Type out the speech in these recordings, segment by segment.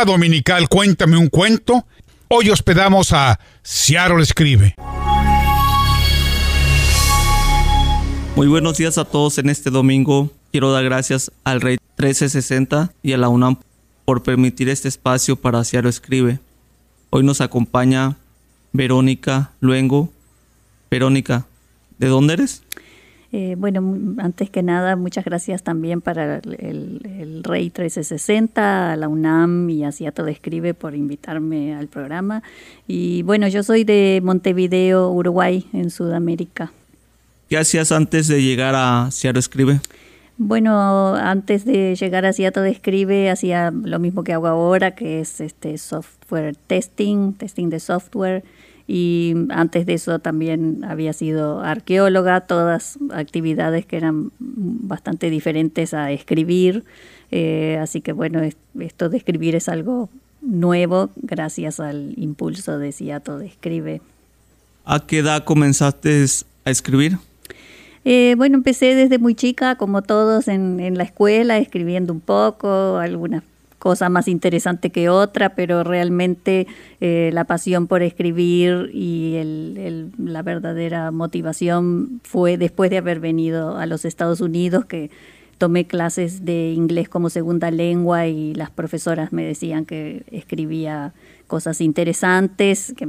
dominical Cuéntame un cuento. Hoy hospedamos a Seattle Escribe. Muy buenos días a todos en este domingo. Quiero dar gracias al Rey 1360 y a la UNAM por permitir este espacio para Seattle Escribe. Hoy nos acompaña Verónica Luengo. Verónica, ¿de dónde eres? Eh, bueno, antes que nada, muchas gracias también para el, Rey 1360, a la UNAM y a Seattle Escribe por invitarme al programa. Y bueno, yo soy de Montevideo, Uruguay, en Sudamérica. ¿Qué hacías antes de llegar a Seattle Escribe? Bueno, antes de llegar a Seattle Escribe hacía lo mismo que hago ahora, que es este software testing, testing de software y antes de eso también había sido arqueóloga, todas actividades que eran bastante diferentes a escribir, eh, así que bueno, esto de escribir es algo nuevo gracias al impulso de Ciato de Escribe. ¿A qué edad comenzaste a escribir? Eh, bueno, empecé desde muy chica, como todos en, en la escuela, escribiendo un poco, algunas cosa más interesante que otra, pero realmente eh, la pasión por escribir y la verdadera motivación fue después de haber venido a los Estados Unidos, que tomé clases de inglés como segunda lengua y las profesoras me decían que escribía cosas interesantes, que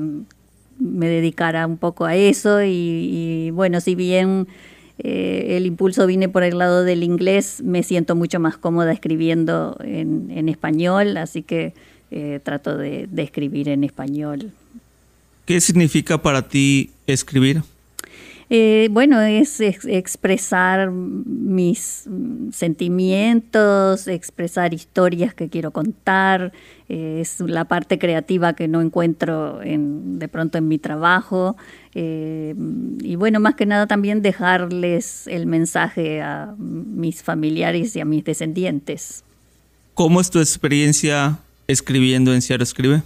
me dedicara un poco a eso y, y bueno, si bien eh, el impulso viene por el lado del inglés, me siento mucho más cómoda escribiendo en, español, así que eh, trato de, escribir en español. ¿Qué significa para ti escribir? Eh, bueno, es, expresar mis sentimientos, expresar historias que quiero contar, es la parte creativa que no encuentro de pronto en mi trabajo. Eh, y bueno, más que nada también dejarles el mensaje a mis familiares y a mis descendientes. ¿Cómo es tu experiencia escribiendo en Seattle Escribe?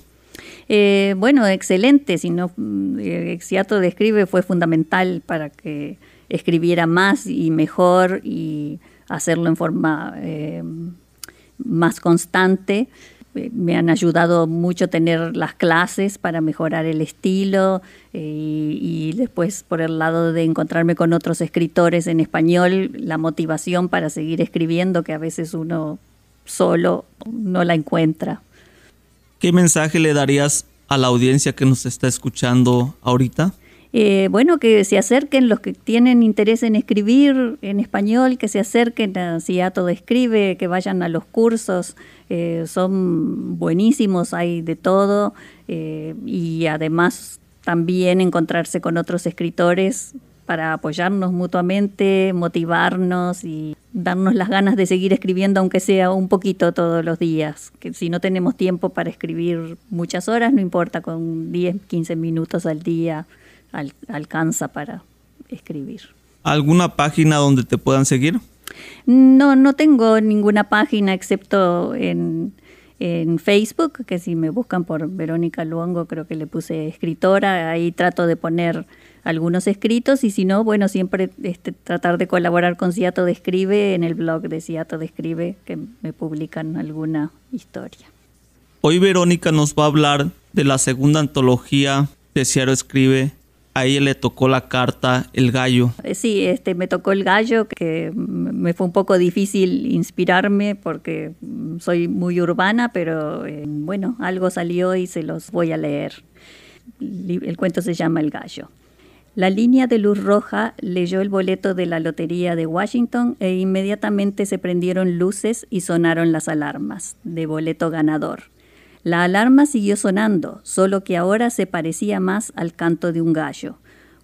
Eh, bueno, excelente. Si no, eh, de Escribe fue fundamental para que escribiera más y mejor y hacerlo en forma eh, más constante me han ayudado mucho tener las clases para mejorar el estilo eh, y, después por el lado de encontrarme con otros escritores en español, la motivación para seguir escribiendo que a veces uno solo no la encuentra. ¿Qué mensaje le darías a la audiencia que nos está escuchando ahorita? Eh, bueno, que se acerquen los que tienen interés en escribir en español, que se acerquen a todo Escribe, que vayan a los cursos, eh, son buenísimos, hay de todo, eh, y además también encontrarse con otros escritores para apoyarnos mutuamente, motivarnos y darnos las ganas de seguir escribiendo, aunque sea un poquito todos los días. Que si no tenemos tiempo para escribir muchas horas, no importa, con 10, 15 minutos al día alcanza para escribir. ¿Alguna página donde te puedan seguir? No, no tengo ninguna página excepto en, Facebook, que si me buscan por Verónica Luongo, creo que le puse escritora, ahí trato de poner algunos escritos y si no, bueno, siempre este, tratar de colaborar con Ciato de Escribe en el blog de Ciato de Escribe, que me publican alguna historia. Hoy Verónica nos va a hablar de la segunda antología de Ciato Escribe, a le tocó la carta El Gallo. Eh, sí, este, me tocó El Gallo, que me fue un poco difícil inspirarme porque soy muy urbana, pero eh, bueno, algo salió y se los voy a leer. El cuento se llama El Gallo. La línea de luz roja leyó el boleto de la Lotería de Washington e inmediatamente se prendieron luces y sonaron las alarmas de boleto ganador. La alarma siguió sonando, solo que ahora se parecía más al canto de un gallo.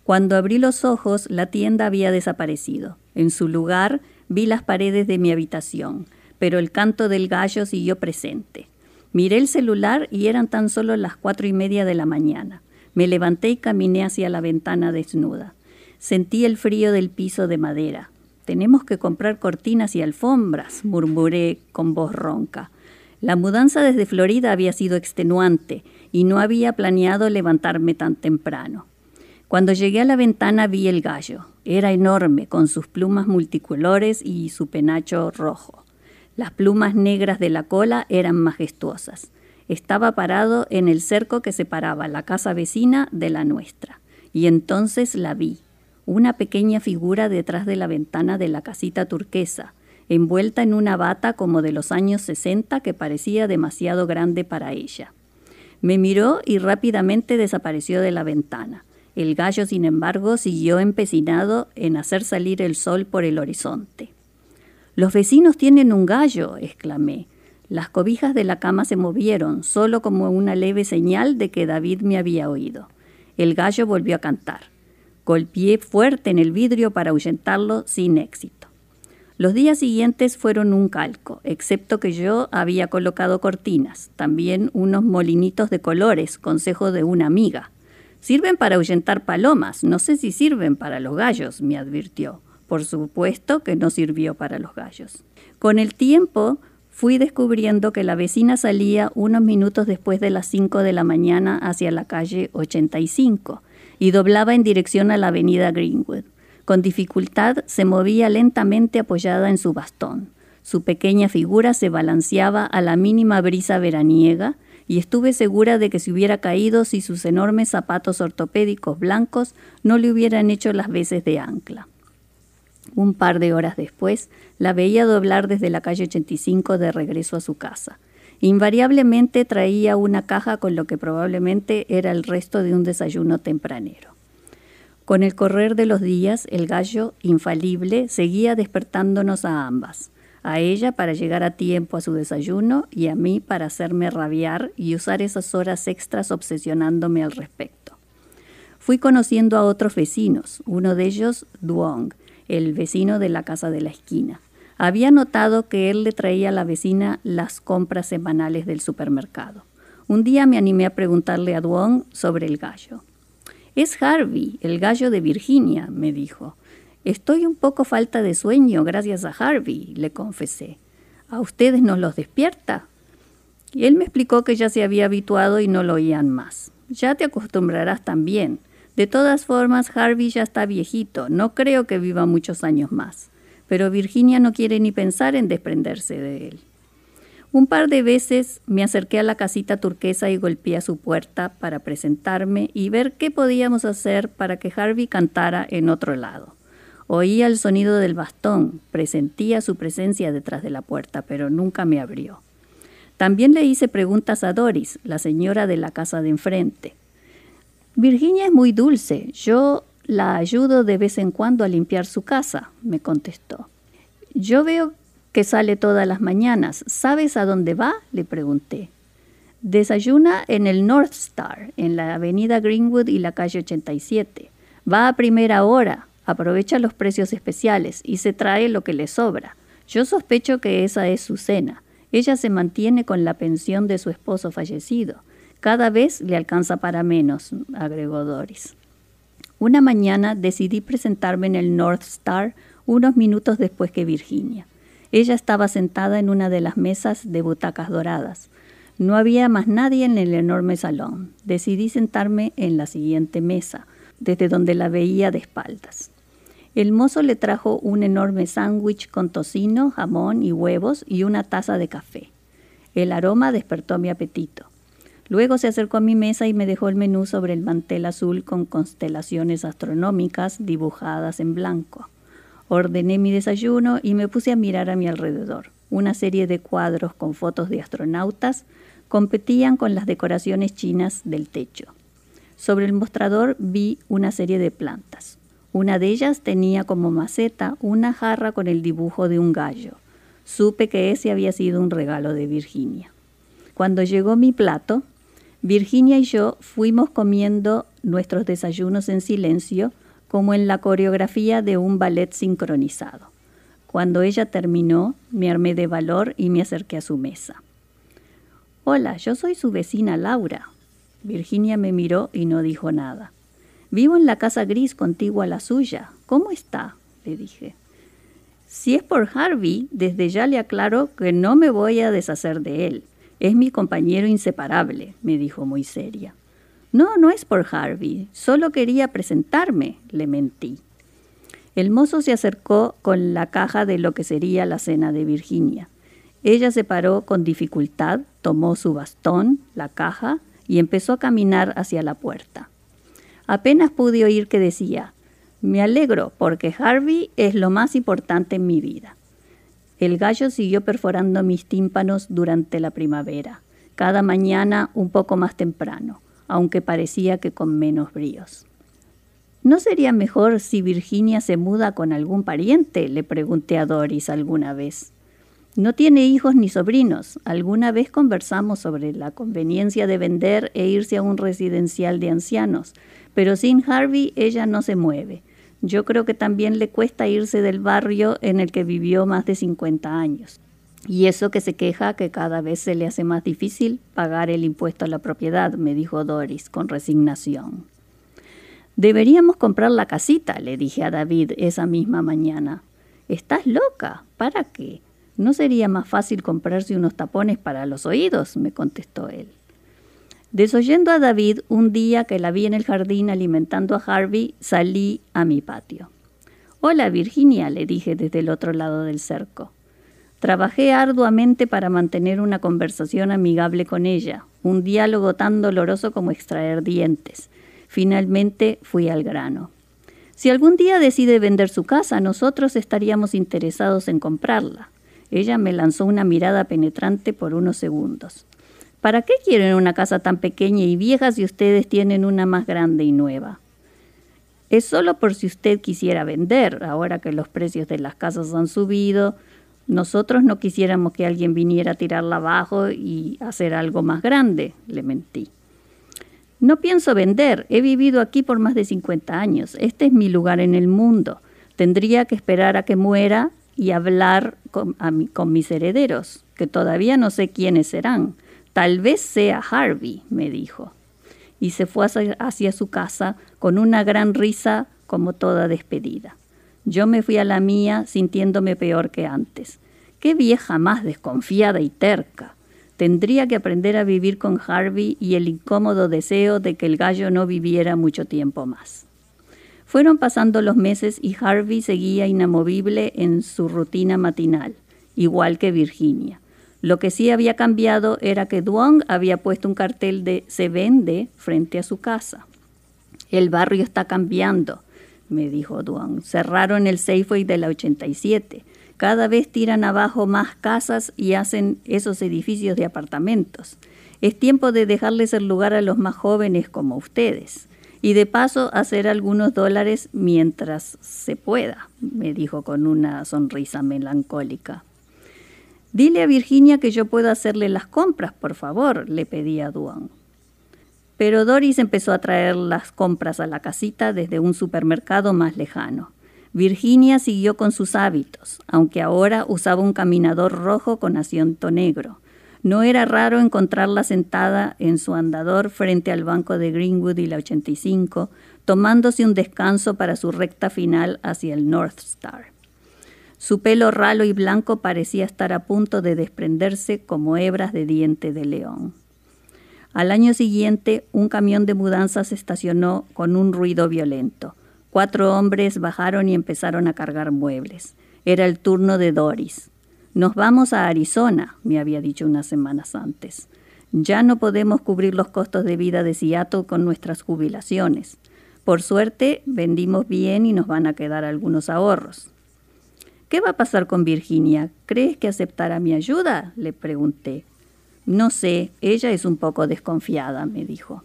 Cuando abrí los ojos, la tienda había desaparecido. En su lugar, vi las paredes de mi habitación, pero el canto del gallo siguió presente. Miré el celular y eran tan solo las cuatro y media de la mañana. Me levanté y caminé hacia la ventana desnuda. Sentí el frío del piso de madera. Tenemos que comprar cortinas y alfombras, murmuré con voz ronca. La mudanza desde Florida había sido extenuante y no había planeado levantarme tan temprano. Cuando llegué a la ventana vi el gallo. Era enorme, con sus plumas multicolores y su penacho rojo. Las plumas negras de la cola eran majestuosas. Estaba parado en el cerco que separaba la casa vecina de la nuestra. Y entonces la vi, una pequeña figura detrás de la ventana de la casita turquesa, envuelta en una bata como de los años 60 que parecía demasiado grande para ella. Me miró y rápidamente desapareció de la ventana. El gallo, sin embargo, siguió empecinado en hacer salir el sol por el horizonte. Los vecinos tienen un gallo, exclamé. Las cobijas de la cama se movieron, solo como una leve señal de que David me había oído. El gallo volvió a cantar. Golpeé fuerte en el vidrio para ahuyentarlo sin éxito. Los días siguientes fueron un calco, excepto que yo había colocado cortinas, también unos molinitos de colores, consejo de una amiga. Sirven para ahuyentar palomas, no sé si sirven para los gallos, me advirtió. Por supuesto que no sirvió para los gallos. Con el tiempo fui descubriendo que la vecina salía unos minutos después de las 5 de la mañana hacia la calle 85 y doblaba en dirección a la avenida Greenwood. Con dificultad se movía lentamente apoyada en su bastón. Su pequeña figura se balanceaba a la mínima brisa veraniega y estuve segura de que se hubiera caído si sus enormes zapatos ortopédicos blancos no le hubieran hecho las veces de ancla. Un par de horas después, la veía doblar desde la calle 85 de regreso a su casa. Invariablemente traía una caja con lo que probablemente era el resto de un desayuno tempranero. Con el correr de los días, el gallo, infalible, seguía despertándonos a ambas a ella para llegar a tiempo a su desayuno y a mí para hacerme rabiar y usar esas horas extras obsesionándome al respecto. Fui conociendo a otros vecinos, uno de ellos Duong, el vecino de la casa de la esquina. Había notado que él le traía a la vecina las compras semanales del supermercado. Un día me animé a preguntarle a Duong sobre el gallo. Es Harvey, el gallo de Virginia, me dijo. Estoy un poco falta de sueño gracias a Harvey, le confesé. ¿A ustedes no los despierta? Y él me explicó que ya se había habituado y no lo oían más. Ya te acostumbrarás también. De todas formas, Harvey ya está viejito, no creo que viva muchos años más. Pero Virginia no quiere ni pensar en desprenderse de él. Un par de veces me acerqué a la casita turquesa y golpeé a su puerta para presentarme y ver qué podíamos hacer para que Harvey cantara en otro lado. Oía el sonido del bastón, presentía su presencia detrás de la puerta, pero nunca me abrió. También le hice preguntas a Doris, la señora de la casa de enfrente. Virginia es muy dulce. Yo la ayudo de vez en cuando a limpiar su casa, me contestó. Yo veo que sale todas las mañanas. ¿Sabes a dónde va? le pregunté. Desayuna en el North Star, en la avenida Greenwood y la calle 87. Va a primera hora, aprovecha los precios especiales y se trae lo que le sobra. Yo sospecho que esa es su cena. Ella se mantiene con la pensión de su esposo fallecido. Cada vez le alcanza para menos, agregó Doris. Una mañana decidí presentarme en el North Star unos minutos después que Virginia. Ella estaba sentada en una de las mesas de butacas doradas. No había más nadie en el enorme salón. Decidí sentarme en la siguiente mesa, desde donde la veía de espaldas. El mozo le trajo un enorme sándwich con tocino, jamón y huevos y una taza de café. El aroma despertó mi apetito. Luego se acercó a mi mesa y me dejó el menú sobre el mantel azul con constelaciones astronómicas dibujadas en blanco. Ordené mi desayuno y me puse a mirar a mi alrededor. Una serie de cuadros con fotos de astronautas competían con las decoraciones chinas del techo. Sobre el mostrador vi una serie de plantas. Una de ellas tenía como maceta una jarra con el dibujo de un gallo. Supe que ese había sido un regalo de Virginia. Cuando llegó mi plato, Virginia y yo fuimos comiendo nuestros desayunos en silencio, como en la coreografía de un ballet sincronizado. Cuando ella terminó, me armé de valor y me acerqué a su mesa. Hola, yo soy su vecina Laura. Virginia me miró y no dijo nada. Vivo en la casa gris contigua a la suya. ¿Cómo está? le dije. Si es por Harvey, desde ya le aclaro que no me voy a deshacer de él. Es mi compañero inseparable, me dijo muy seria. No, no es por Harvey. Solo quería presentarme, le mentí. El mozo se acercó con la caja de lo que sería la cena de Virginia. Ella se paró con dificultad, tomó su bastón, la caja, y empezó a caminar hacia la puerta. Apenas pude oír que decía, me alegro porque Harvey es lo más importante en mi vida. El gallo siguió perforando mis tímpanos durante la primavera, cada mañana un poco más temprano, aunque parecía que con menos bríos. ¿No sería mejor si Virginia se muda con algún pariente? le pregunté a Doris alguna vez. No tiene hijos ni sobrinos. Alguna vez conversamos sobre la conveniencia de vender e irse a un residencial de ancianos, pero sin Harvey ella no se mueve. Yo creo que también le cuesta irse del barrio en el que vivió más de 50 años. Y eso que se queja que cada vez se le hace más difícil pagar el impuesto a la propiedad, me dijo Doris con resignación. Deberíamos comprar la casita, le dije a David esa misma mañana. ¿Estás loca? ¿Para qué? ¿No sería más fácil comprarse unos tapones para los oídos? me contestó él. Desoyendo a David, un día que la vi en el jardín alimentando a Harvey, salí a mi patio. Hola Virginia, le dije desde el otro lado del cerco. Trabajé arduamente para mantener una conversación amigable con ella, un diálogo tan doloroso como extraer dientes. Finalmente fui al grano. Si algún día decide vender su casa, nosotros estaríamos interesados en comprarla. Ella me lanzó una mirada penetrante por unos segundos. ¿Para qué quieren una casa tan pequeña y vieja si ustedes tienen una más grande y nueva? Es solo por si usted quisiera vender, ahora que los precios de las casas han subido. Nosotros no quisiéramos que alguien viniera a tirarla abajo y hacer algo más grande, le mentí. No pienso vender, he vivido aquí por más de 50 años, este es mi lugar en el mundo. Tendría que esperar a que muera y hablar con, mis herederos, que todavía no sé quiénes serán. Tal vez sea Harvey, me dijo. Y se fue hacia su casa con una gran risa como toda despedida. Yo me fui a la mía sintiéndome peor que antes. Qué vieja más desconfiada y terca. Tendría que aprender a vivir con Harvey y el incómodo deseo de que el gallo no viviera mucho tiempo más. Fueron pasando los meses y Harvey seguía inamovible en su rutina matinal, igual que Virginia. Lo que sí había cambiado era que Duong había puesto un cartel de se vende frente a su casa. El barrio está cambiando, me dijo Duong. Cerraron el Safeway de la 87. Cada vez tiran abajo más casas y hacen esos edificios de apartamentos. Es tiempo de dejarles el lugar a los más jóvenes como ustedes y de paso hacer algunos dólares mientras se pueda, me dijo con una sonrisa melancólica. Dile a Virginia que yo pueda hacerle las compras, por favor, le pedí a Duan. Pero Doris empezó a traer las compras a la casita desde un supermercado más lejano. Virginia siguió con sus hábitos, aunque ahora usaba un caminador rojo con asiento negro. No era raro encontrarla sentada en su andador frente al banco de Greenwood y la 85, tomándose un descanso para su recta final hacia el North Star. Su pelo ralo y blanco parecía estar a punto de desprenderse como hebras de diente de león. Al año siguiente, un camión de mudanzas estacionó con un ruido violento. Cuatro hombres bajaron y empezaron a cargar muebles. Era el turno de Doris. Nos vamos a Arizona, me había dicho unas semanas antes. Ya no podemos cubrir los costos de vida de Seattle con nuestras jubilaciones. Por suerte, vendimos bien y nos van a quedar algunos ahorros. ¿Qué va a pasar con Virginia? ¿Crees que aceptará mi ayuda? le pregunté. No sé, ella es un poco desconfiada, me dijo.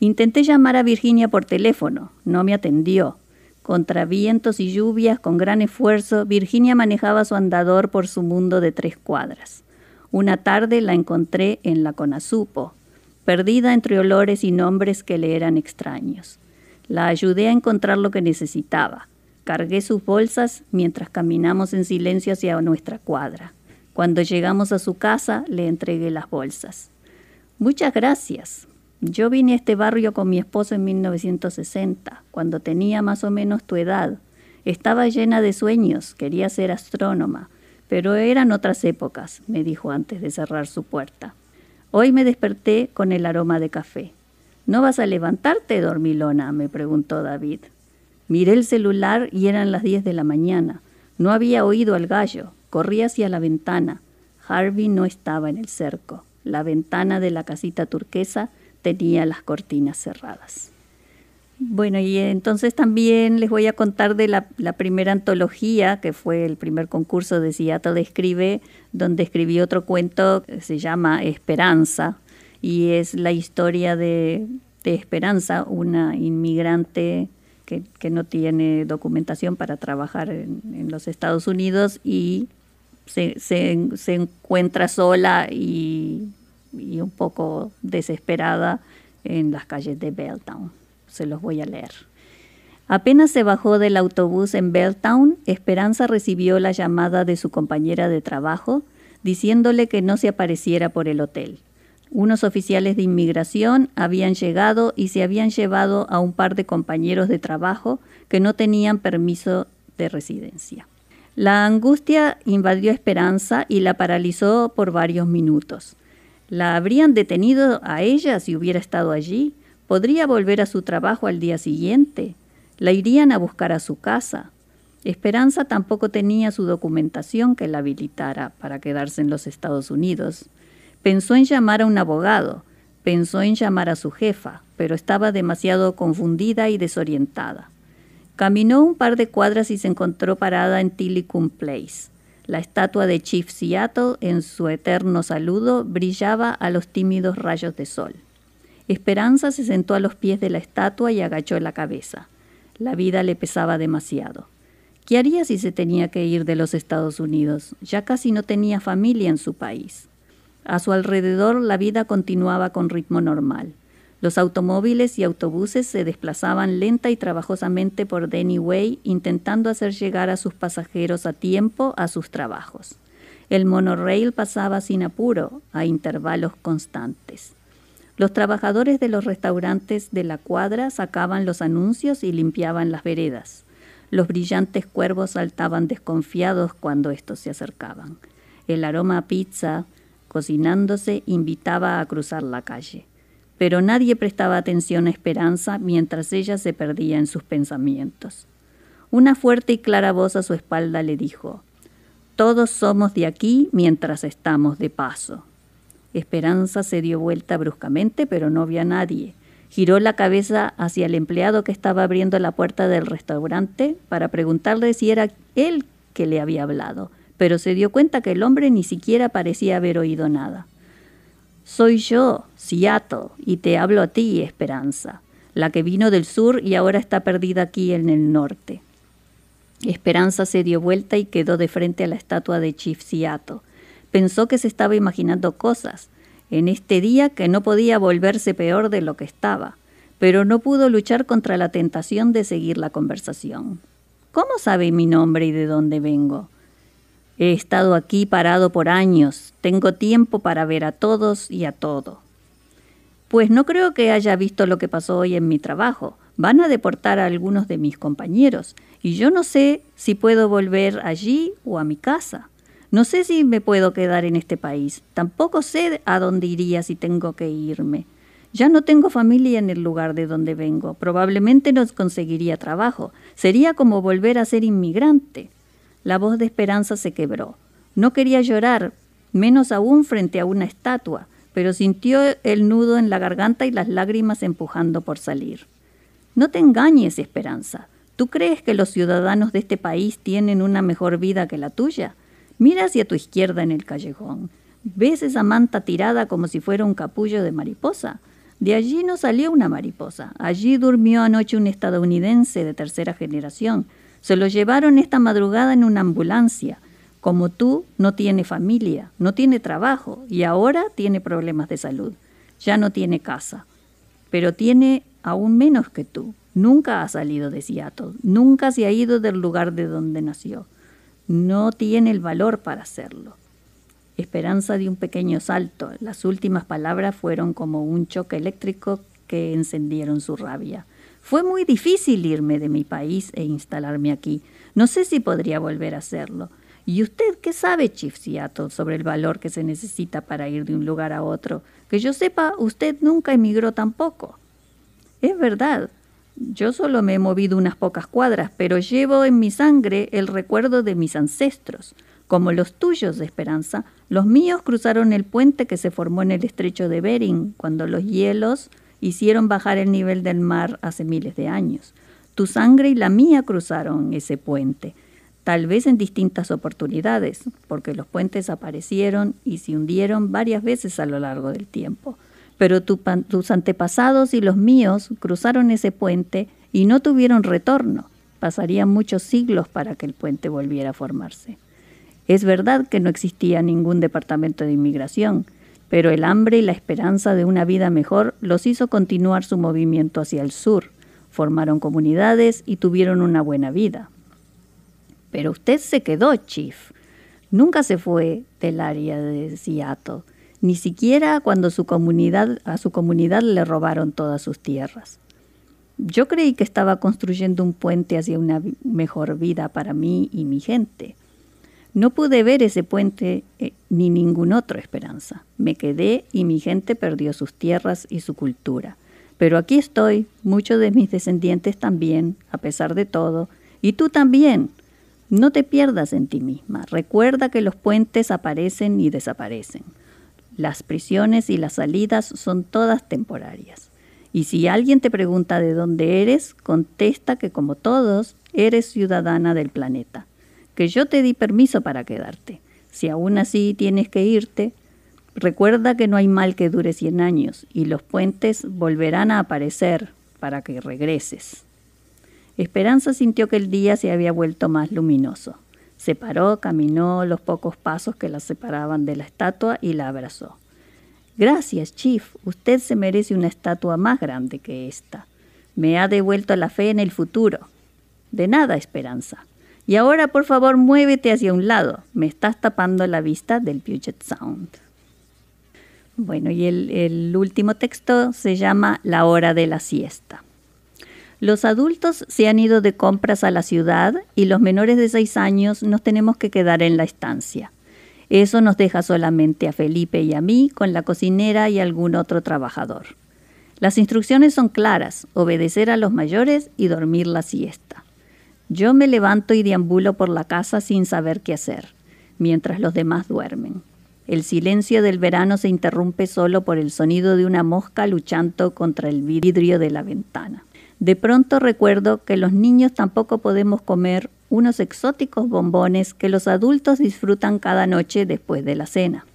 Intenté llamar a Virginia por teléfono, no me atendió. Contra vientos y lluvias, con gran esfuerzo, Virginia manejaba su andador por su mundo de tres cuadras. Una tarde la encontré en la Conasupo, perdida entre olores y nombres que le eran extraños. La ayudé a encontrar lo que necesitaba. Cargué sus bolsas mientras caminamos en silencio hacia nuestra cuadra. Cuando llegamos a su casa, le entregué las bolsas. Muchas gracias. Yo vine a este barrio con mi esposo en 1960, cuando tenía más o menos tu edad. Estaba llena de sueños, quería ser astrónoma, pero eran otras épocas, me dijo antes de cerrar su puerta. Hoy me desperté con el aroma de café. ¿No vas a levantarte, dormilona? me preguntó David. Miré el celular y eran las diez de la mañana. No había oído al gallo. Corrí hacia la ventana. Harvey no estaba en el cerco. La ventana de la casita turquesa tenía las cortinas cerradas. Bueno, y entonces también les voy a contar de la, primera antología, que fue el primer concurso de Seattle Escribe, donde escribí otro cuento que se llama Esperanza, y es la historia de, Esperanza, una inmigrante que, no tiene documentación para trabajar en, los Estados Unidos y se, encuentra sola y, y un poco desesperada en las calles de Belltown se los voy a leer. Apenas se bajó del autobús en Belltown, Esperanza recibió la llamada de su compañera de trabajo diciéndole que no se apareciera por el hotel. Unos oficiales de inmigración habían llegado y se habían llevado a un par de compañeros de trabajo que no tenían permiso de residencia. La angustia invadió Esperanza y la paralizó por varios minutos. ¿La habrían detenido a ella si hubiera estado allí? Podría volver a su trabajo al día siguiente. La irían a buscar a su casa. Esperanza tampoco tenía su documentación que la habilitara para quedarse en los Estados Unidos. Pensó en llamar a un abogado, pensó en llamar a su jefa, pero estaba demasiado confundida y desorientada. Caminó un par de cuadras y se encontró parada en Tillicum Place. La estatua de Chief Seattle, en su eterno saludo, brillaba a los tímidos rayos de sol. Esperanza se sentó a los pies de la estatua y agachó la cabeza. La vida le pesaba demasiado. ¿Qué haría si se tenía que ir de los Estados Unidos? Ya casi no tenía familia en su país. A su alrededor la vida continuaba con ritmo normal. Los automóviles y autobuses se desplazaban lenta y trabajosamente por Denny Way intentando hacer llegar a sus pasajeros a tiempo a sus trabajos. El monorail pasaba sin apuro, a intervalos constantes. Los trabajadores de los restaurantes de la cuadra sacaban los anuncios y limpiaban las veredas. Los brillantes cuervos saltaban desconfiados cuando estos se acercaban. El aroma a pizza, cocinándose, invitaba a cruzar la calle. Pero nadie prestaba atención a Esperanza mientras ella se perdía en sus pensamientos. Una fuerte y clara voz a su espalda le dijo, Todos somos de aquí mientras estamos de paso. Esperanza se dio vuelta bruscamente, pero no vio a nadie. Giró la cabeza hacia el empleado que estaba abriendo la puerta del restaurante para preguntarle si era él que le había hablado, pero se dio cuenta que el hombre ni siquiera parecía haber oído nada. Soy yo, Seattle, y te hablo a ti, Esperanza, la que vino del sur y ahora está perdida aquí en el norte. Esperanza se dio vuelta y quedó de frente a la estatua de Chief Seattle. Pensó que se estaba imaginando cosas, en este día que no podía volverse peor de lo que estaba, pero no pudo luchar contra la tentación de seguir la conversación. ¿Cómo sabe mi nombre y de dónde vengo? He estado aquí parado por años, tengo tiempo para ver a todos y a todo. Pues no creo que haya visto lo que pasó hoy en mi trabajo. Van a deportar a algunos de mis compañeros y yo no sé si puedo volver allí o a mi casa. No sé si me puedo quedar en este país. Tampoco sé a dónde iría si tengo que irme. Ya no tengo familia en el lugar de donde vengo. Probablemente no conseguiría trabajo. Sería como volver a ser inmigrante. La voz de Esperanza se quebró. No quería llorar, menos aún frente a una estatua, pero sintió el nudo en la garganta y las lágrimas empujando por salir. No te engañes, Esperanza. ¿Tú crees que los ciudadanos de este país tienen una mejor vida que la tuya? Mira hacia tu izquierda en el callejón. ¿Ves esa manta tirada como si fuera un capullo de mariposa? De allí no salió una mariposa. Allí durmió anoche un estadounidense de tercera generación. Se lo llevaron esta madrugada en una ambulancia. Como tú, no tiene familia, no tiene trabajo y ahora tiene problemas de salud. Ya no tiene casa. Pero tiene aún menos que tú. Nunca ha salido de Seattle, nunca se ha ido del lugar de donde nació no tiene el valor para hacerlo. Esperanza de un pequeño salto. Las últimas palabras fueron como un choque eléctrico que encendieron su rabia. Fue muy difícil irme de mi país e instalarme aquí. No sé si podría volver a hacerlo. ¿Y usted qué sabe, Chief sobre el valor que se necesita para ir de un lugar a otro? Que yo sepa, usted nunca emigró tampoco. Es verdad, yo solo me he movido unas pocas cuadras, pero llevo en mi sangre el recuerdo de mis ancestros. Como los tuyos, Esperanza, los míos cruzaron el puente que se formó en el estrecho de Bering cuando los hielos hicieron bajar el nivel del mar hace miles de años. Tu sangre y la mía cruzaron ese puente, tal vez en distintas oportunidades, porque los puentes aparecieron y se hundieron varias veces a lo largo del tiempo. Pero tus antepasados y los míos cruzaron ese puente y no tuvieron retorno. Pasarían muchos siglos para que el puente volviera a formarse. Es verdad que no existía ningún departamento de inmigración, pero el hambre y la esperanza de una vida mejor los hizo continuar su movimiento hacia el sur, formaron comunidades y tuvieron una buena vida. Pero usted se quedó, Chief. Nunca se fue del área de Seattle, ni siquiera cuando su comunidad, a su comunidad le robaron todas sus tierras. Yo creí que estaba construyendo un puente hacia una mejor vida para mí y mi gente. No pude ver ese puente eh, ni ningún otro esperanza. Me quedé y mi gente perdió sus tierras y su cultura. Pero aquí estoy, muchos de mis descendientes también, a pesar de todo, y tú también. No te pierdas en ti misma. Recuerda que los puentes aparecen y desaparecen. Las prisiones y las salidas son todas temporarias. Y si alguien te pregunta de dónde eres, contesta que como todos, eres ciudadana del planeta que yo te di permiso para quedarte. Si aún así tienes que irte, recuerda que no hay mal que dure cien años y los puentes volverán a aparecer para que regreses. Esperanza sintió que el día se había vuelto más luminoso. Se paró, caminó los pocos pasos que la separaban de la estatua y la abrazó. Gracias, Chief. Usted se merece una estatua más grande que esta. Me ha devuelto la fe en el futuro. De nada, Esperanza. Y ahora por favor muévete hacia un lado, me estás tapando la vista del Puget Sound. Bueno, y el, el último texto se llama La hora de la siesta. Los adultos se han ido de compras a la ciudad y los menores de seis años nos tenemos que quedar en la estancia. Eso nos deja solamente a Felipe y a mí con la cocinera y algún otro trabajador. Las instrucciones son claras, obedecer a los mayores y dormir la siesta. Yo me levanto y deambulo por la casa sin saber qué hacer, mientras los demás duermen. El silencio del verano se interrumpe solo por el sonido de una mosca luchando contra el vidrio de la ventana. De pronto recuerdo que los niños tampoco podemos comer unos exóticos bombones que los adultos disfrutan cada noche después de la cena.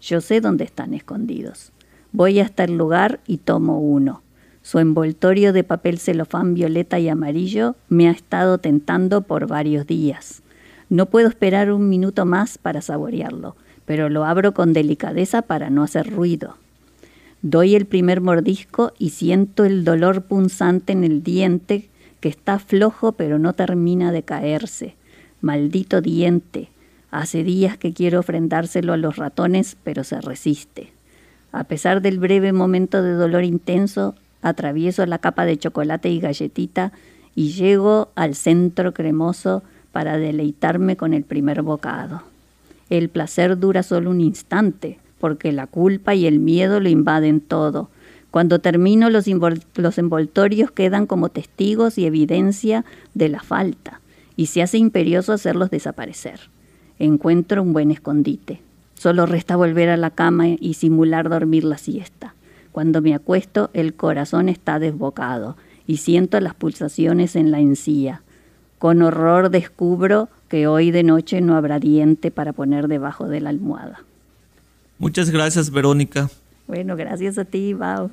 Yo sé dónde están escondidos. Voy hasta el lugar y tomo uno. Su envoltorio de papel celofán violeta y amarillo me ha estado tentando por varios días. No puedo esperar un minuto más para saborearlo, pero lo abro con delicadeza para no hacer ruido. Doy el primer mordisco y siento el dolor punzante en el diente que está flojo pero no termina de caerse. Maldito diente. Hace días que quiero ofrendárselo a los ratones, pero se resiste. A pesar del breve momento de dolor intenso, atravieso la capa de chocolate y galletita y llego al centro cremoso para deleitarme con el primer bocado. El placer dura solo un instante, porque la culpa y el miedo lo invaden todo. Cuando termino los, los envoltorios quedan como testigos y evidencia de la falta, y se hace imperioso hacerlos desaparecer. Encuentro un buen escondite. Solo resta volver a la cama y simular dormir la siesta. Cuando me acuesto, el corazón está desbocado y siento las pulsaciones en la encía. Con horror descubro que hoy de noche no habrá diente para poner debajo de la almohada. Muchas gracias, Verónica. Bueno, gracias a ti, Bao.